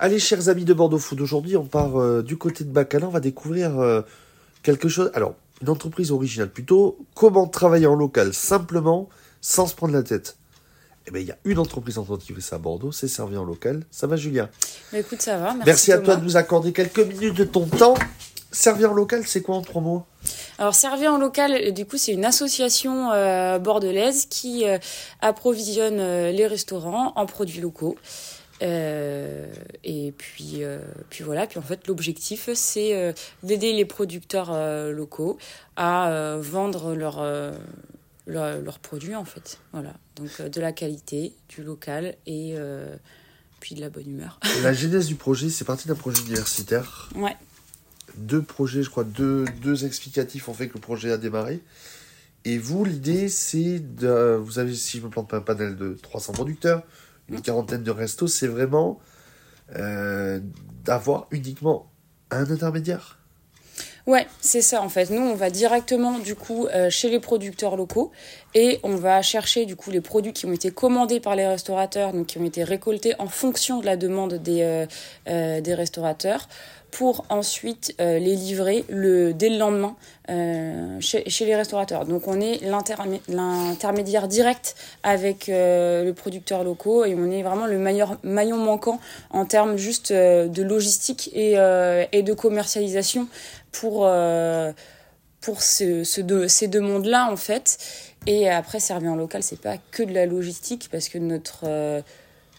Allez, chers amis de Bordeaux Food, aujourd'hui on part euh, du côté de Bacala, on va découvrir euh, quelque chose. Alors, une entreprise originale plutôt. Comment travailler en local simplement, sans se prendre la tête? Eh bien, il y a une entreprise en qui fait ça à Bordeaux, c'est Servir en local. Ça va, Julien? Bah, écoute, ça va. Merci, Merci à Thomas. toi de nous accorder quelques minutes de ton temps. Servir en local, c'est quoi en trois mots? Alors, Servir en local, euh, du coup, c'est une association euh, bordelaise qui approvisionne les restaurants en produits locaux. Euh, et puis, euh, puis voilà. Puis en fait, l'objectif, c'est euh, d'aider les producteurs locaux à vendre leurs leurs produits, en fait. Voilà. Donc, de la qualité, du local et puis de la bonne humeur. La genèse du projet, c'est parti d'un projet universitaire. ouais. deux projets, je crois, deux, deux explicatifs ont fait que le projet a démarré. Et vous, l'idée, c'est de. Vous avez, si je me plante pas, un panel de 300 producteurs, une quarantaine de restos. C'est vraiment euh, d'avoir uniquement un intermédiaire. Ouais, c'est ça en fait. Nous, on va directement du coup euh, chez les producteurs locaux et on va chercher du coup les produits qui ont été commandés par les restaurateurs, donc qui ont été récoltés en fonction de la demande des euh, des restaurateurs, pour ensuite euh, les livrer le dès le lendemain euh, chez, les restaurateurs. Donc on est l'intermé- l'intermédiaire direct avec euh, le producteur locaux et on est vraiment le meilleur maillon manquant en termes juste de logistique et, et de commercialisation pour, pour ce, ce ces deux mondes-là, en fait. Et après, servir en local, c'est pas que de la logistique, parce que notre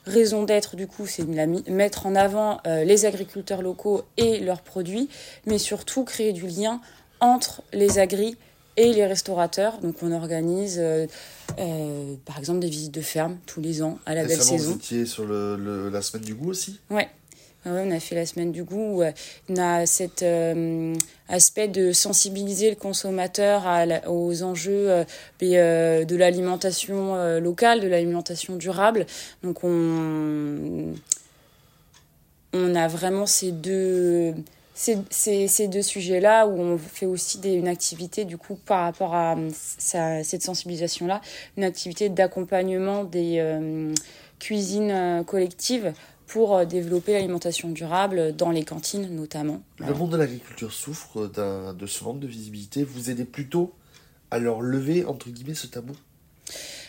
raison d'être, du coup, c'est de mettre en avant euh, les agriculteurs locaux et leurs produits, mais surtout créer du lien entre les agris et les restaurateurs. Donc, on organise, euh, euh, par exemple, des visites de ferme tous les ans à la belle saison. vous étiez sur le, le- la semaine du goût aussi? Ouais. Ah on a fait la semaine du goût. où, on a cet euh, aspect de sensibiliser le consommateur aux enjeux euh, euh, de l'alimentation locale, de l'alimentation durable. Donc on, a vraiment ces deux, ces, deux sujets-là où on fait aussi des, une activité du coup par rapport à cette sensibilisation-là, une activité d'accompagnement des cuisines collectives pour euh, développer l'alimentation durable dans les cantines notamment. Le monde de l'agriculture souffre d'un- de ce manque de visibilité. Vous aidez plutôt à leur lever, entre guillemets, ce tabou?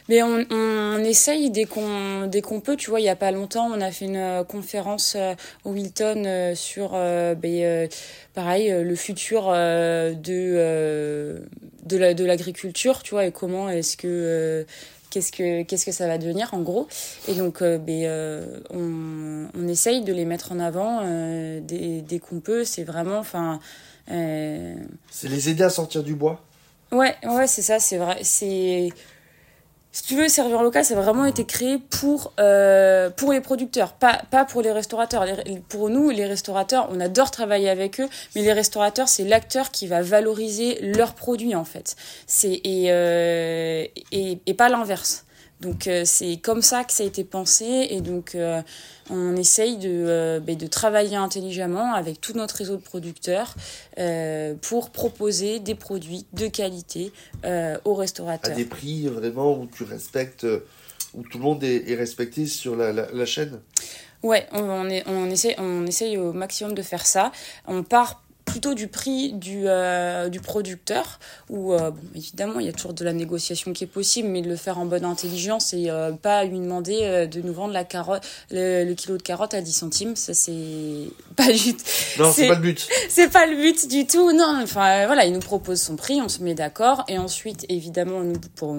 Mais on, on essaye dès qu'on dès qu'on peut. Tu vois, il y a pas longtemps, on a fait une euh, conférence euh, au Wilton sur euh, ben, pareil le futur euh, de euh, de la de l'agriculture. Tu vois, et comment est-ce que qu'est-ce que qu'est-ce que ça va devenir en gros. Et donc, euh, ben, euh, on on essaye de les mettre en avant euh, dès dès qu'on peut. C'est vraiment, enfin. C'est les aider à sortir du bois? Ouais, ouais, c'est ça, c'est vrai. C'est. Si tu veux, serveur local, ça a vraiment été créé pour, euh, pour les producteurs, pas, pas pour les restaurateurs. Pour nous, les restaurateurs, on adore travailler avec eux, mais les restaurateurs, c'est l'acteur qui va valoriser leurs produits, en fait. C'est, et, euh, et, et pas l'inverse. Donc, euh, c'est comme ça que ça a été pensé, et donc, euh, on essaye de, euh, ben, de travailler intelligemment avec tout notre réseau de producteurs pour proposer des produits de qualité aux À restaurateurs. des prix vraiment où tu respectes, où tout le monde est, est respecté sur la, la, la chaîne? Ouais, on, on, est, on, essaie, on essaye au maximum de faire ça. On part plutôt du prix du, euh, du producteur, où euh, bon, évidemment il y a toujours de la négociation qui est possible, mais de le faire en bonne intelligence et euh, pas lui demander de nous vendre la carotte, le, le kilo de carotte à 10 centimes. Ça c'est pas du Non, c'est pas le but. c'est pas le but du tout non enfin voilà il nous propose son prix on se met d'accord et ensuite évidemment nous pour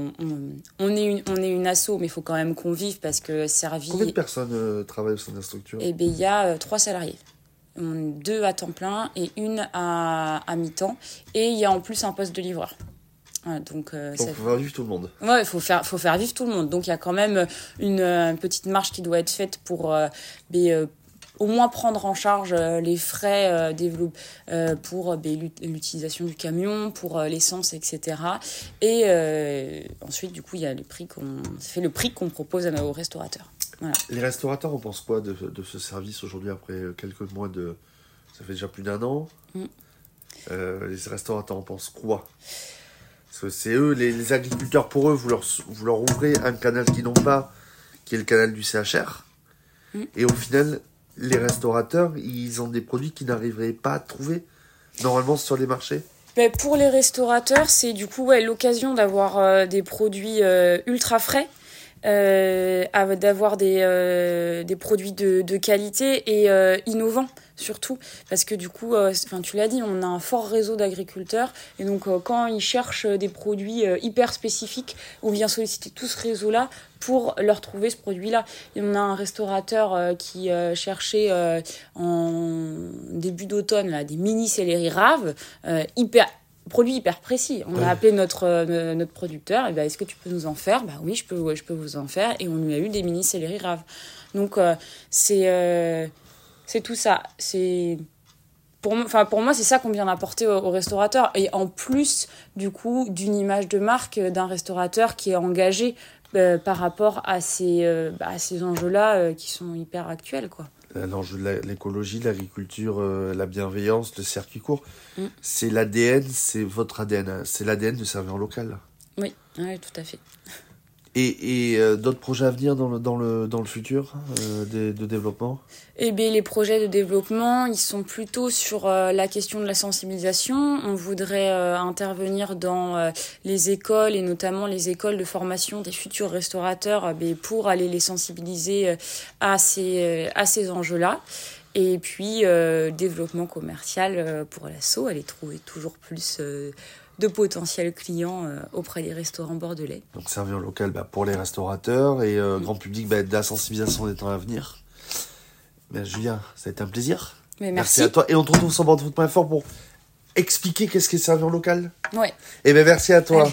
on, est une on est une asso mais il faut quand même qu'on vive parce que servi Combien de personnes travaillent au sein de la structure? Eh ben il y a trois salariés deux à temps plein et une à, à mi-temps et il y a en plus un poste de livreur Voilà, donc euh, Donc, ça- faut voir vivre tout le monde. Ouais, il faut faire, faut faire vivre tout le monde. Donc il y a quand même une, euh, petite marge qui doit être faite pour euh, ben, euh, au moins prendre en charge euh, les frais euh, euh, pour euh, ben, l'ut- l'utilisation du camion, pour euh, l'essence, etc. Et euh, ensuite, du coup, il y a le prix qu'on fait le prix qu'on propose à nos restaurateurs. Voilà. Les restaurateurs, on pense quoi de, de ce service aujourd'hui après quelques mois de. Ça fait déjà plus d'un an. Mm. Euh, les restaurateurs, on pense quoi? Parce que c'est eux, les, les agriculteurs, pour eux, vous leur, vous leur ouvrez un canal qu'ils n'ont pas, qui est le canal du CHR. Mm. Et au final, les restaurateurs, ils ont des produits qu'ils n'arriveraient pas à trouver normalement sur les marchés Ben, pour les restaurateurs, c'est du coup ouais, l'occasion d'avoir euh, des produits euh, ultra frais, euh, av- d'avoir des, euh, des produits de, de qualité et euh, innovants surtout. Parce que du coup, euh, enfin, tu l'as dit, on a un fort réseau d'agriculteurs. Et donc, euh, quand ils cherchent des produits euh, hyper spécifiques, on vient solliciter tout ce réseau-là pour leur trouver ce produit-là. Et on a un restaurateur euh, qui euh, cherchait euh, en début d'automne là, des mini céleri raves, euh, hyper produit hyper précis. On Ouais. a appelé notre euh, notre producteur et ben est-ce que tu peux nous en faire? Bah oui, je peux ouais, je peux vous en faire et on lui a eu des mini céleri raves. Donc euh, c'est euh, c'est tout ça, c'est pour, moi- enfin, pour moi, c'est ça qu'on vient d'apporter au, au restaurateur. Et en plus, du coup, d'une image de marque d'un restaurateur qui est engagé par rapport à ces, bah, ces enjeux-là qui sont hyper actuels. Quoi. Euh, L'enjeu de l'écologie, l'agriculture, euh, la bienveillance, le circuit court, Mm. c'est l'ADN, c'est votre ADN, hein. c'est l'ADN de serveur local. Oui, ouais, tout à fait. Et, euh, d'autres projets à venir dans le, dans le, dans le futur euh, de, développement? Eh bien, les projets de développement, ils sont plutôt sur euh, la question de la sensibilisation. On voudrait intervenir dans les écoles et notamment les écoles de formation des futurs restaurateurs ben, pour aller les sensibiliser à ces, à ces enjeux-là. Et puis, développement commercial pour l'assaut, aller trouver toujours plus de potentiels clients euh, auprès des restaurants bordelais. Donc servir local bah, pour les restaurateurs et euh, grand public bah, de la sensibilisation des temps à venir. Ben, Julien, ça a été un plaisir. Mais merci. à toi. Et on te retrouve sur bordefoot.fr pour expliquer qu'est-ce qu'est servir local. Ouais. Et ben merci à toi. Allez.